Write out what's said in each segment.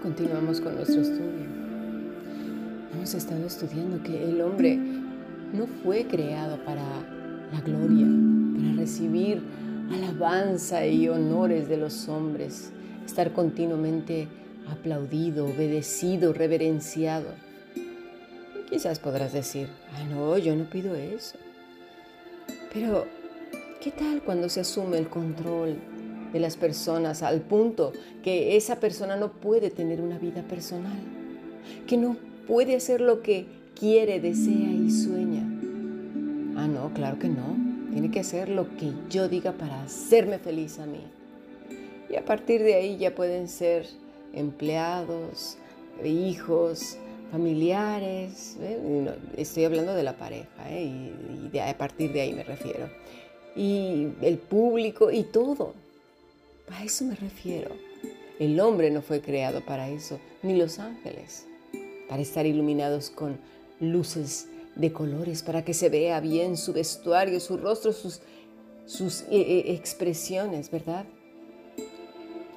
continuamos con nuestro estudio. Hemos estado estudiando que el hombre no fue creado para la gloria, para recibir alabanza y honores de los hombres, estar continuamente aplaudido, obedecido, reverenciado. Quizás podrás decir, ah, no, yo no pido eso. Pero, ¿qué tal cuando se asume el control de las personas al punto que esa persona no puede tener una vida personal? Que no puede hacer lo que quiere, desea y sueña. Ah, no, claro que no. Tiene que hacer lo que yo diga para hacerme feliz a mí. Y a partir de ahí ya pueden ser empleados, hijos, familiares. ¿eh? Estoy hablando de la pareja ¿eh? y, a partir de ahí me refiero. Y el público y todo. A eso me refiero. El hombre no fue creado para eso, ni los ángeles, para estar iluminados con luces de colores, para que se vea bien su vestuario, su rostro, sus, sus eh, expresiones, ¿verdad?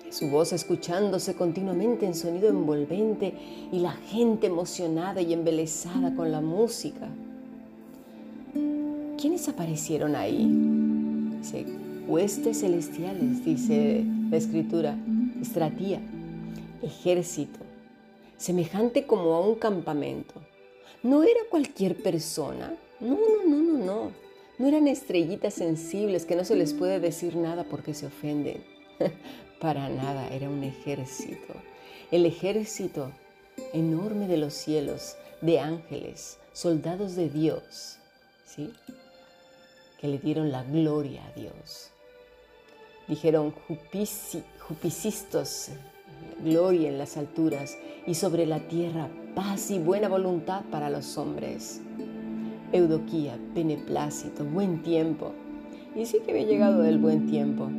su voz escuchándose continuamente en sonido envolvente y la gente emocionada y embelesada con la música. ¿Quiénes aparecieron ahí? Dice, huestes celestiales, dice la escritura, estratía, ejército, semejante como a un campamento. No era cualquier persona, no, no, no, no, no. No eran estrellitas sensibles que no se les puede decir nada porque se ofenden. Para nada, era un ejército. El ejército enorme de los cielos, de ángeles, soldados de Dios, ¿sí? Que le dieron la gloria a Dios. Dijeron, jupisistos, gloria en las alturas y sobre la tierra paz y buena voluntad para los hombres. Eudoquía, beneplácito, buen tiempo. Y sí que había llegado el buen tiempo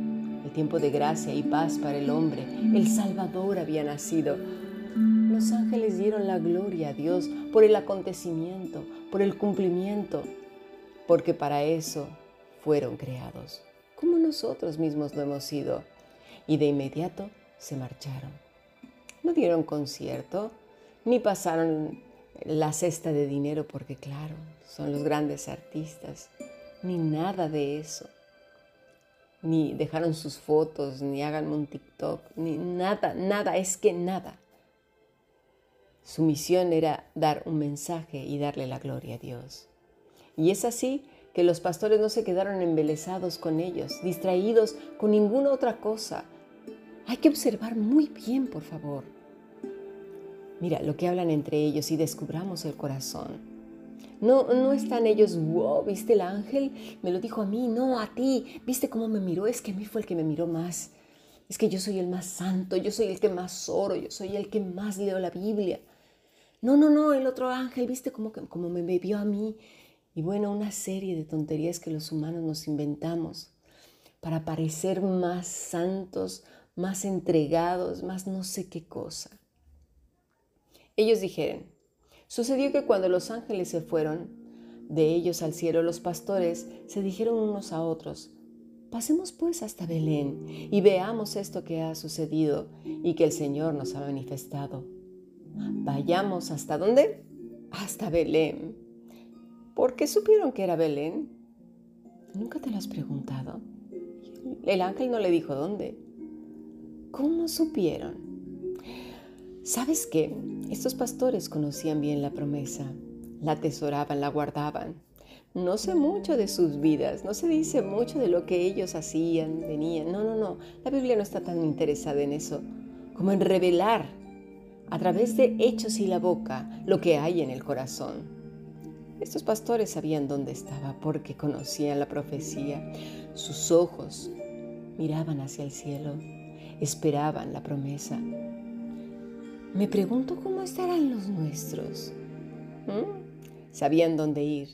el tiempo de gracia y paz para el hombre. El Salvador había nacido. Los ángeles dieron la gloria a Dios por el acontecimiento, por el cumplimiento, porque para eso fueron creados, como nosotros mismos lo hemos sido. Y de inmediato se marcharon. No dieron concierto, ni pasaron la cesta de dinero, porque claro, son los grandes artistas, ni nada de eso ni dejaron sus fotos, ni hagan un TikTok, ni nada, nada, es que nada. Su misión era dar un mensaje y darle la gloria a Dios. Y es así que los pastores no se quedaron embelesados con ellos, distraídos con ninguna otra cosa. Hay que observar muy bien, por favor. Mira lo que hablan entre ellos y descubramos el corazón. No, no están ellos, wow, ¿viste el ángel? Me lo dijo a mí, no a ti. ¿Viste cómo me miró? Es que a mí fue el que me miró más. Es que yo soy el más santo, yo soy el que más oro, yo soy el que más leo la Biblia. No, no, no, el otro ángel, ¿viste cómo, cómo me vio a mí? Y bueno, una serie de tonterías que los humanos nos inventamos para parecer más santos, más entregados, más no sé qué cosa. Ellos dijeron, Sucedió que cuando los ángeles se fueron de ellos al cielo, los pastores se dijeron unos a otros, pasemos pues hasta Belén y veamos esto que ha sucedido y que el Señor nos ha manifestado. Vayamos hasta dónde? Hasta Belén. ¿Por qué supieron que era Belén? ¿Nunca te lo has preguntado? El ángel no le dijo dónde. ¿Cómo supieron? ¿Sabes qué? Estos pastores conocían bien la promesa, la atesoraban, la guardaban. No sé mucho de sus vidas, no se dice mucho de lo que ellos hacían, venían. No, no, no. La Biblia no está tan interesada en eso como en revelar a través de hechos y la boca lo que hay en el corazón. Estos pastores sabían dónde estaba porque conocían la profecía. Sus ojos miraban hacia el cielo, esperaban la promesa. Me pregunto cómo estarán los nuestros. ¿Mm? ¿Sabían dónde ir?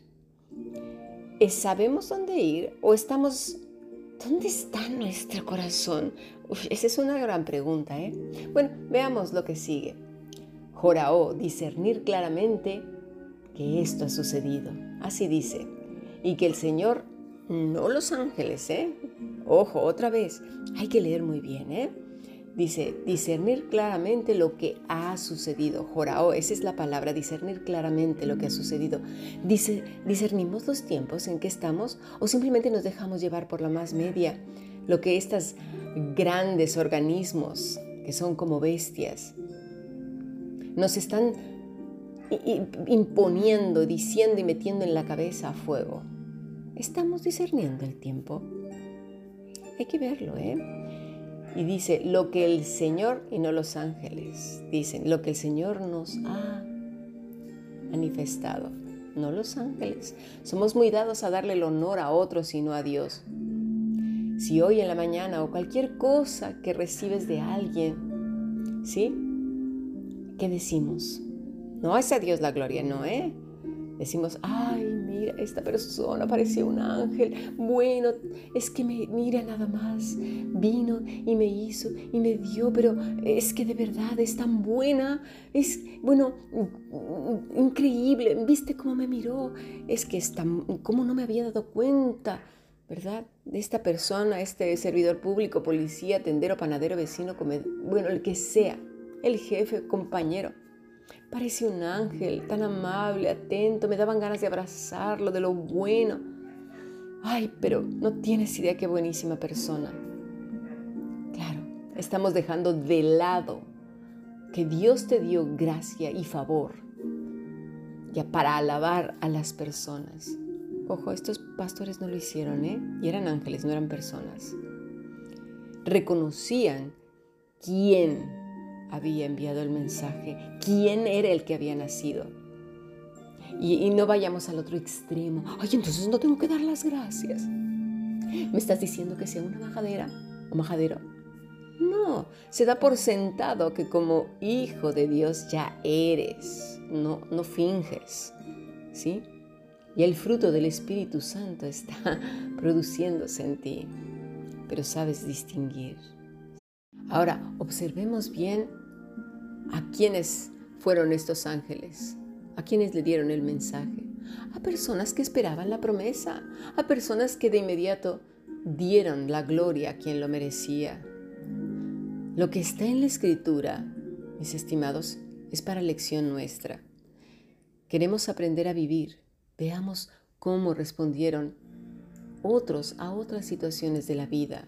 ¿Sabemos dónde ir o estamos... ¿Dónde está nuestro corazón? esa es una gran pregunta, ¿eh? Bueno, veamos lo que sigue. Joraó, discernir claramente que esto ha sucedido. Así dice. Y que el Señor, no los ángeles, ¿eh? Ojo, otra vez, hay que leer muy bien, ¿eh? Dice, discernir claramente lo que ha sucedido. Jorao, esa es la palabra, discernir claramente lo que ha sucedido. Dice, discernimos los tiempos en que estamos o simplemente nos dejamos llevar por la más media, lo que estos grandes organismos, que son como bestias, nos están imponiendo, diciendo y metiendo en la cabeza a fuego. ¿Estamos discerniendo el tiempo? Hay que verlo, ¿eh? Y dice, lo que el Señor y no los ángeles dicen, lo que el Señor nos ha manifestado, no los ángeles. Somos muy dados a darle el honor a otros y no a Dios. Si hoy en la mañana o cualquier cosa que recibes de alguien, ¿sí? ¿Qué decimos? No es a Dios la gloria, no, ¿eh? Decimos, ay, mira, esta persona parecía un ángel. Bueno, es que me mira nada más. Vino y me hizo y me dio, pero es que de verdad es tan buena. Es, bueno, increíble. ¿Viste cómo me miró? Es que es tan, cómo no me había dado cuenta, ¿verdad? De esta persona, este servidor público, policía, tendero, panadero, vecino, bueno, el que sea, el jefe, compañero Parecía un ángel, tan amable, atento, me daban ganas de abrazarlo, de lo bueno. Ay, pero no tienes idea qué buenísima persona. Claro, estamos dejando de lado que Dios te dio gracia y favor ya para alabar a las personas. Ojo, estos pastores no lo hicieron, ¿eh? Y eran ángeles, no eran personas. Reconocían quién había enviado el mensaje, quién era el que había nacido. Y, no vayamos al otro extremo. Ay, entonces no tengo que dar las gracias. ¿Me estás diciendo que sea una majadera o majadero? No, se da por sentado que como hijo de Dios ya eres, no, no finges, ¿sí? Y el fruto del Espíritu Santo está produciéndose en ti, pero sabes distinguir. Ahora, observemos bien a quiénes fueron estos ángeles, a quienes le dieron el mensaje, a personas que esperaban la promesa, a personas que de inmediato dieron la gloria a quien lo merecía. Lo que está en la escritura, mis estimados, es para lección nuestra. Queremos aprender a vivir. Veamos cómo respondieron otros a otras situaciones de la vida.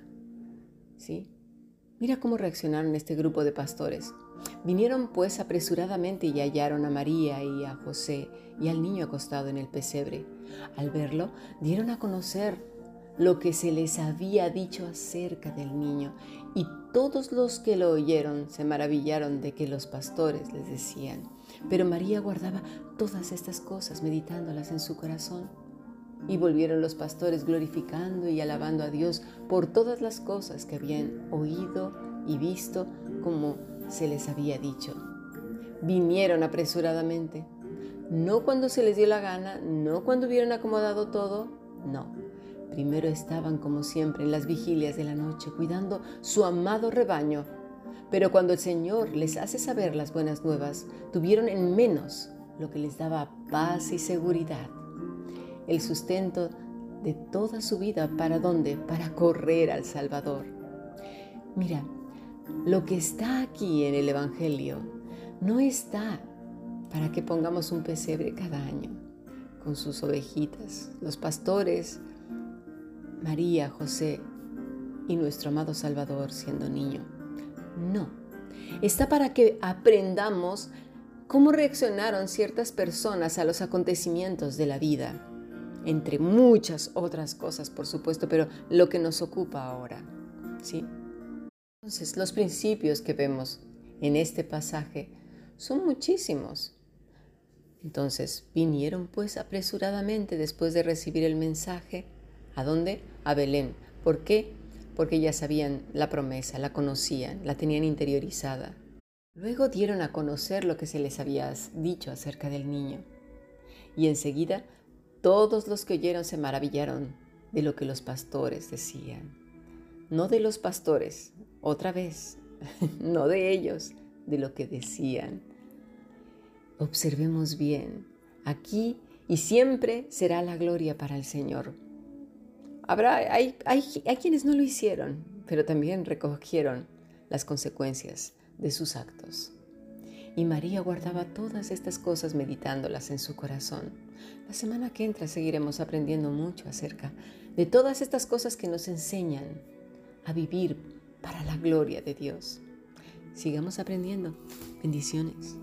¿Sí? Mira cómo reaccionaron este grupo de pastores. Vinieron pues apresuradamente y hallaron a María y a José y al niño acostado en el pesebre. Al verlo, dieron a conocer lo que se les había dicho acerca del niño, y todos los que lo oyeron se maravillaron de que los pastores les decían. Pero María guardaba todas estas cosas, meditándolas en su corazón. Y volvieron los pastores glorificando y alabando a Dios por todas las cosas que habían oído y visto como se les había dicho. Vinieron apresuradamente, no cuando se les dio la gana, no cuando hubieron acomodado todo, no. Primero estaban como siempre en las vigilias de la noche cuidando su amado rebaño, pero cuando el Señor les hace saber las buenas nuevas, tuvieron en menos lo que les daba paz y seguridad el sustento de toda su vida. ¿Para dónde? Para correr al Salvador. Mira, lo que está aquí en el Evangelio no está para que pongamos un pesebre cada año con sus ovejitas, los pastores, María, José y nuestro amado Salvador siendo niño. No, está para que aprendamos cómo reaccionaron ciertas personas a los acontecimientos de la vida entre muchas otras cosas, por supuesto, pero lo que nos ocupa ahora. ¿sí? Entonces, los principios que vemos en este pasaje son muchísimos. Entonces, vinieron pues apresuradamente después de recibir el mensaje. ¿A dónde? A Belén. ¿Por qué? Porque ya sabían la promesa, la conocían, la tenían interiorizada. Luego dieron a conocer lo que se les había dicho acerca del niño. Y enseguida todos los que oyeron se maravillaron de lo que los pastores decían. No de los pastores, otra vez, no de ellos, de lo que decían. Observemos bien, aquí y siempre será la gloria para el Señor. Habrá, hay, hay, hay quienes no lo hicieron, pero también recogieron las consecuencias de sus actos. Y María guardaba todas estas cosas meditándolas en su corazón. La semana que entra seguiremos aprendiendo mucho acerca de todas estas cosas que nos enseñan a vivir para la gloria de Dios. Sigamos aprendiendo. Bendiciones.